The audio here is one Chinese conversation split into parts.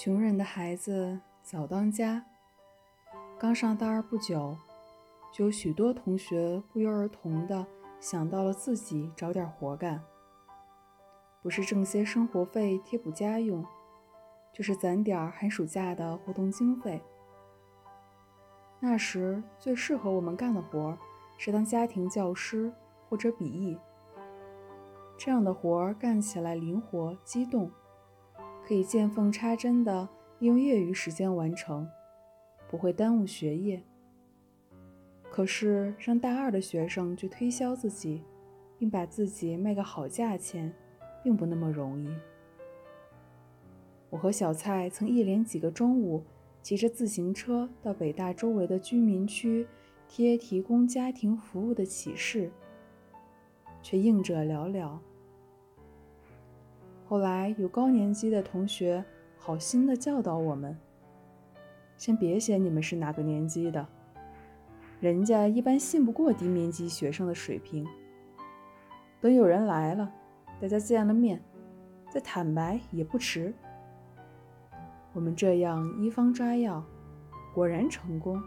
穷人的孩子早当家。刚上大二不久，就有许多同学不约而同地想到了自己找点活干，不是挣些生活费贴补家用，就是攒点寒暑假的活动经费。那时最适合我们干的活是当家庭教师或者笔译，这样的活干起来灵活机动。可以见缝插针地利用业余时间完成，不会耽误学业。可是上大二的学生去推销自己，并把自己卖个好价钱，并不那么容易。我和小蔡曾一连几个中午骑着自行车到北大周围的居民区贴提供家庭服务的启事，却应者寥寥。后来有高年级的同学好心的教导我们：“先别写你们是哪个年级的，人家一般信不过低年级学生的水平。等有人来了，大家见了面，再坦白也不迟。”我们这样一方抓药，果然成功。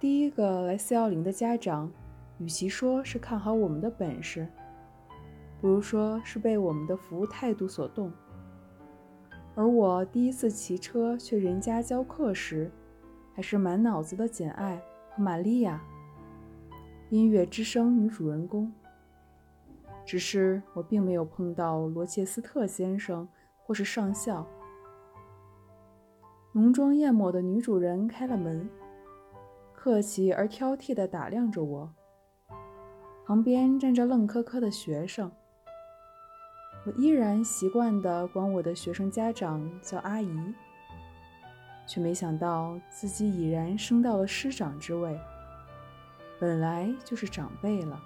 第一个来四幺零的家长，与其说是看好我们的本事。不如说是被我们的服务态度所动，而我第一次骑车去人家教课时，还是满脑子的《简爱》和《玛利亚》，音乐之声女主人公。只是我并没有碰到罗切斯特先生或是上校。浓妆艳抹的女主人开了门，客气而挑剔地打量着我，旁边站着愣磕磕的学生。我依然习惯地管我的学生家长叫阿姨，却没想到自己已然升到了师长之位，本来就是长辈了。